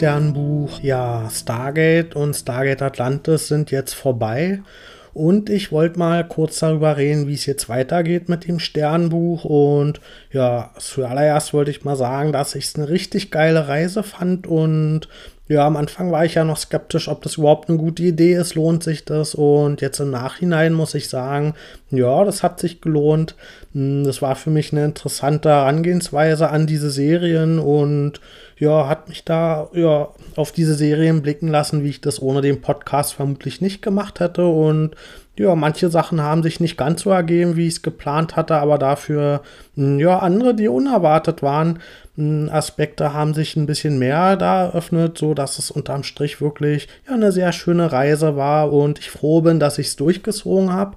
Sternbuch. Ja, Stargate und Stargate Atlantis sind jetzt vorbei. Und ich wollte mal kurz darüber reden, wie es jetzt weitergeht mit dem Sternbuch. Und ja, zuallererst wollte ich mal sagen, dass ich es eine richtig geile Reise fand. Und ja, am Anfang war ich ja noch skeptisch, ob das überhaupt eine gute Idee ist, lohnt sich das. Und jetzt im Nachhinein muss ich sagen, ja, das hat sich gelohnt. Hm, das war für mich eine interessante Herangehensweise an diese Serien und ja, hat mich da ja auf diese Serien blicken lassen, wie ich das ohne den Podcast vermutlich nicht gemacht hätte. Und ja, manche Sachen haben sich nicht ganz so ergeben, wie ich es geplant hatte, aber dafür hm, ja andere, die unerwartet waren, hm, Aspekte haben sich ein bisschen mehr da eröffnet, so dass es unterm Strich wirklich ja eine sehr schöne Reise war und ich froh bin, dass ich es durchgezogen habe.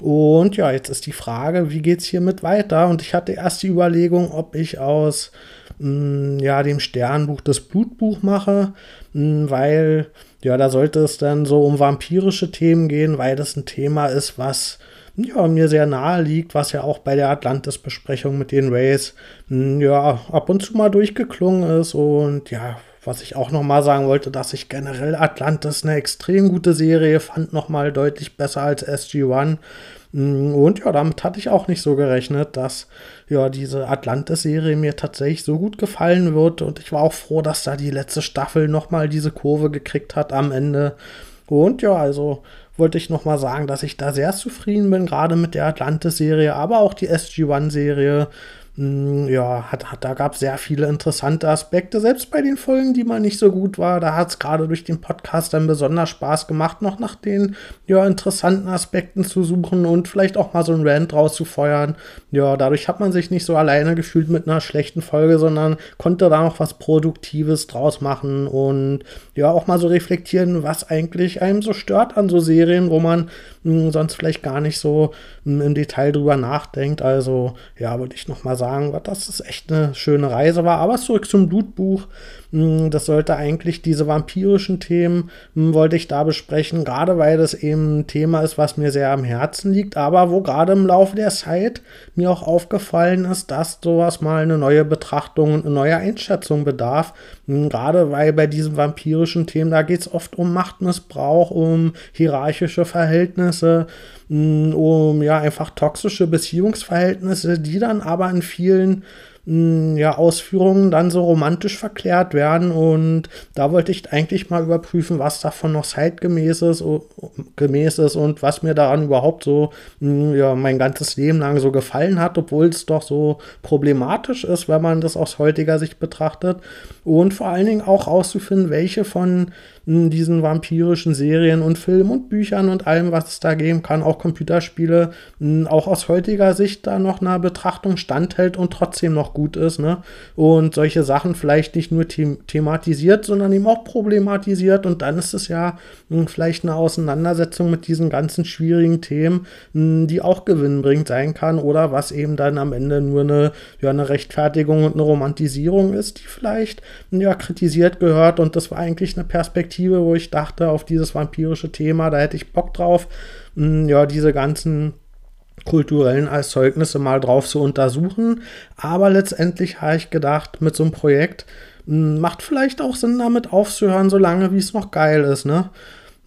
Und ja, jetzt ist die Frage, wie geht es hiermit weiter? Und ich hatte erst die Überlegung, ob ich aus mh, mm, ja, dem Sternbuch das Blutbuch mache, mh, mm, weil ja, da sollte es dann so um vampirische Themen gehen, weil das ein Thema ist, was ja, mir sehr nahe liegt, was ja auch bei der Atlantis-Besprechung mit den Rays mh, ja, ab und zu mal durchgeklungen ist und ja, was ich auch noch mal sagen wollte, dass ich generell Atlantis eine extrem gute Serie fand, noch mal deutlich besser als SG-1. Mm, und ja, damit hatte ich auch nicht so gerechnet, dass ja diese Atlantis-Serie mir tatsächlich so gut gefallen wird. Und ich war auch froh, dass da die letzte Staffel noch mal diese Kurve gekriegt hat am Ende. Und ja, also wollte ich noch mal sagen, dass ich da sehr zufrieden bin, gerade mit der Atlantis-Serie, aber auch die SG-1-Serie. Hm, ja, hat, hat, da gab es sehr viele interessante Aspekte, selbst bei den Folgen, die mal nicht so gut war. Da hat es gerade durch den Podcast dann besonders Spaß gemacht, noch nach den ja, interessanten Aspekten zu suchen und vielleicht auch mal so ein Rant rauszufeuern. Ja, dadurch hat man sich nicht so alleine gefühlt mit einer schlechten Folge, sondern konnte da noch was Produktives draus machen und ja, auch mal so reflektieren, was eigentlich einem so stört an so Serien, wo man mh, hm, sonst vielleicht gar nicht so mh, hm, im Detail drüber nachdenkt. Also, ja, würde ich noch mal sagen, sagen, dass es echt eine schöne Reise war. Aber zurück zum Blutbuch. Hm, das sollte eigentlich diese vampirischen Themen, hm, wollte ich da besprechen, gerade weil das eben ein Thema ist, was mir sehr am Herzen liegt, aber wo gerade im Laufe der Zeit mir auch aufgefallen ist, dass sowas mal eine neue Betrachtung und eine neue Einschätzung bedarf. Hm, gerade weil bei diesen vampirischen Themen, da geht es oft um Machtmissbrauch, um hierarchische Verhältnisse, um ja einfach toxische Beziehungsverhältnisse, die dann aber in vielen ja, Ausführungen dann so romantisch verklärt werden. Und da wollte ich eigentlich mal überprüfen, was davon noch zeitgemäß ist, gemäß ist und was mir daran überhaupt so ja, mein ganzes Leben lang so gefallen hat, obwohl es doch so problematisch ist, wenn man das aus heutiger Sicht betrachtet. Und vor allen Dingen auch auszufinden, welche von diesen vampirischen Serien und Filmen und Büchern und allem, was es da geben kann, auch Computerspiele, auch aus heutiger Sicht da noch einer Betrachtung standhält und trotzdem noch gut ist, ne? Und solche Sachen vielleicht nicht nur them thematisiert, sondern eben auch problematisiert und dann ist es ja vielleicht eine Auseinandersetzung mit diesen ganzen schwierigen Themen, die auch gewinnbringend sein kann oder was eben dann am Ende nur eine, ja, eine Rechtfertigung und eine Romantisierung ist, die vielleicht ja, kritisiert gehört und das war eigentlich eine Perspektive, Perspektive, wo ich dachte, auf dieses vampirische Thema, da hätte ich Bock drauf, hm, ja, diese ganzen kulturellen Erzeugnisse mal drauf zu untersuchen. Aber letztendlich habe ich gedacht, mit so einem Projekt hm, macht vielleicht auch Sinn, damit aufzuhören, solange wie es noch geil ist, ne?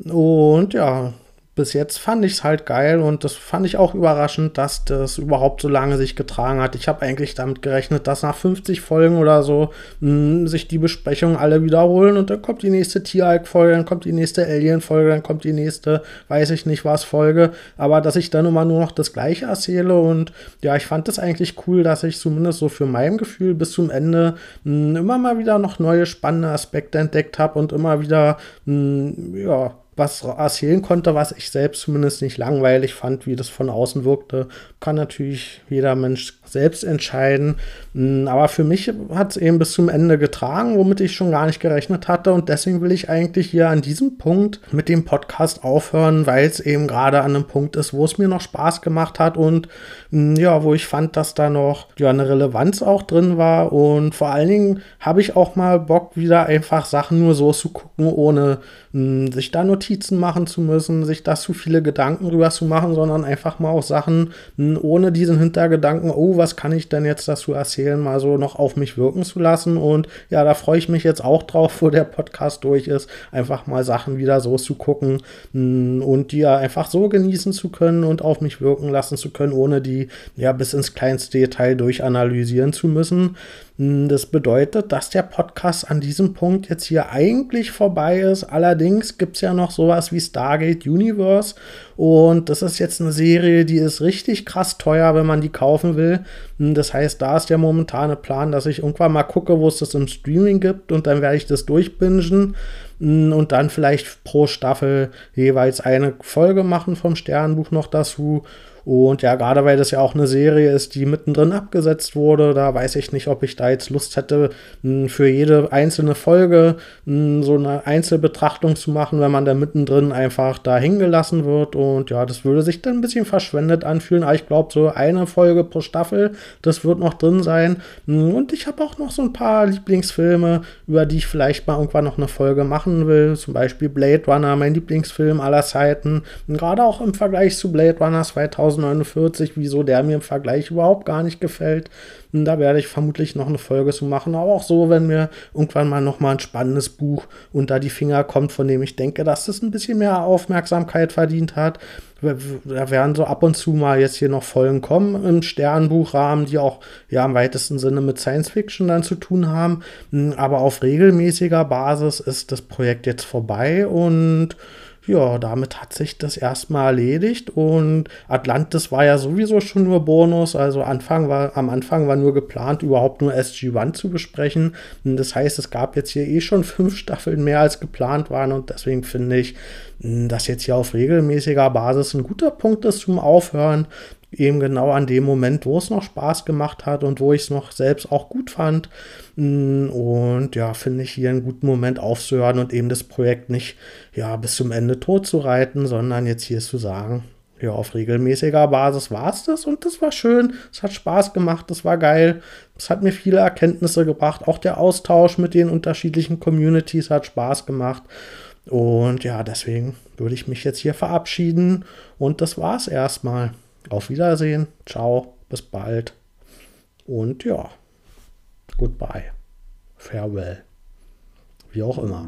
Und ja, bis jetzt fand ich es halt geil und das fand ich auch überraschend, dass das überhaupt so lange sich getragen hat. Ich habe eigentlich damit gerechnet, dass nach 50 Folgen oder so mh, hm, sich die Besprechungen alle wiederholen und dann kommt die nächste Tieralk-Folge, dann kommt die nächste Alien-Folge, dann kommt die nächste, weiß ich nicht was, Folge. Aber dass ich dann immer nur noch das Gleiche erzähle und ja, ich fand es eigentlich cool, dass ich zumindest so für mein Gefühl bis zum Ende mh, hm, immer mal wieder noch neue spannende Aspekte entdeckt habe und immer wieder, mh, hm, ja, was erzählen konnte, was ich selbst zumindest nicht langweilig fand, wie das von außen wirkte. Kann natürlich jeder Mensch selbst entscheiden. Hm, aber für mich hat es eben bis zum Ende getragen, womit ich schon gar nicht gerechnet hatte. Und deswegen will ich eigentlich hier an diesem Punkt mit dem Podcast aufhören, weil es eben gerade an einem Punkt ist, wo es mir noch Spaß gemacht hat und hm, ja, wo ich fand, dass da noch ja, eine Relevanz auch drin war. Und vor allen Dingen habe ich auch mal Bock, wieder einfach Sachen nur so zu gucken, ohne mh, sich da Notizen machen zu müssen, sich da zu viele Gedanken drüber zu machen, sondern einfach mal auch Sachen ohne diesen Hintergedanken, oh, was kann ich denn jetzt dazu erzählen, mal so noch auf mich wirken zu lassen. Und ja, da freue ich mich jetzt auch drauf, wo der Podcast durch ist, einfach mal Sachen wieder so zu gucken und die ja einfach so genießen zu können und auf mich wirken lassen zu können, ohne die ja bis ins kleinste Detail durchanalysieren zu müssen. Das bedeutet, dass der Podcast an diesem Punkt jetzt hier eigentlich vorbei ist. Allerdings gibt es ja noch sowas wie Stargate Universe. Und das ist jetzt eine Serie, die ist richtig krass teuer, wenn man die kaufen will. Hm, das heißt, da ist der momentane Plan, dass ich irgendwann mal gucke, wo es das im Streaming gibt. Und dann werde ich das durchbingen hm, und dann vielleicht pro Staffel jeweils eine Folge machen vom Sternbuch noch dazu. Und ja, gerade weil das ja auch eine Serie ist, die mittendrin abgesetzt wurde, da weiß ich nicht, ob ich da jetzt Lust hätte, hm, für jede einzelne Folge hm, so eine Einzelbetrachtung zu machen, wenn man da mittendrin einfach da hingelassen wird. Und ja, das würde sich dann ein bisschen verschwendet anfühlen. Aber ich glaube, so eine Folge pro Staffel, das wird noch drin sein. Hm, und ich habe auch noch so ein paar Lieblingsfilme, über die ich vielleicht mal irgendwann noch eine Folge machen will. Zum Beispiel Blade Runner, mein Lieblingsfilm aller Zeiten. Gerade auch im Vergleich zu Blade Runner 2000 1049, wieso der mir im Vergleich überhaupt gar nicht gefällt. Und da werde ich vermutlich noch eine Folge zu machen. Aber auch so, wenn mir irgendwann mal noch mal ein spannendes Buch unter die Finger kommt, von dem ich denke, dass das ein bisschen mehr Aufmerksamkeit verdient hat. Da werden so ab und zu mal jetzt hier noch Folgen kommen im Sternbuchrahmen, die auch ja im weitesten Sinne mit Science Fiction dann zu tun haben. Aber auf regelmäßiger Basis ist das Projekt jetzt vorbei und ja, damit hat sich das erstmal erledigt und Atlantis war ja sowieso schon nur Bonus. Also Anfang war, am Anfang war nur geplant, überhaupt nur SG-1 zu besprechen. Und das heißt, es gab jetzt hier eh schon fünf Staffeln mehr als geplant waren und deswegen finde ich, dass jetzt hier auf regelmäßiger Basis ein guter Punkt ist zum Aufhören eben genau an dem Moment, wo es noch Spaß gemacht hat und wo ich es noch selbst auch gut fand. Mm, und ja, finde ich hier einen guten Moment aufzuhören und eben das Projekt nicht ja, bis zum Ende tot zu reiten, sondern jetzt hier zu sagen, ja, auf regelmäßiger Basis war es das und das war schön. Es hat Spaß gemacht, das war geil. Es hat mir viele Erkenntnisse gebracht. Auch der Austausch mit den unterschiedlichen Communities hat Spaß gemacht. Und ja, deswegen würde ich mich jetzt hier verabschieden und das war's erstmal. Auf Wiedersehen, ciao, bis bald. Und ja, goodbye, farewell, wie auch immer.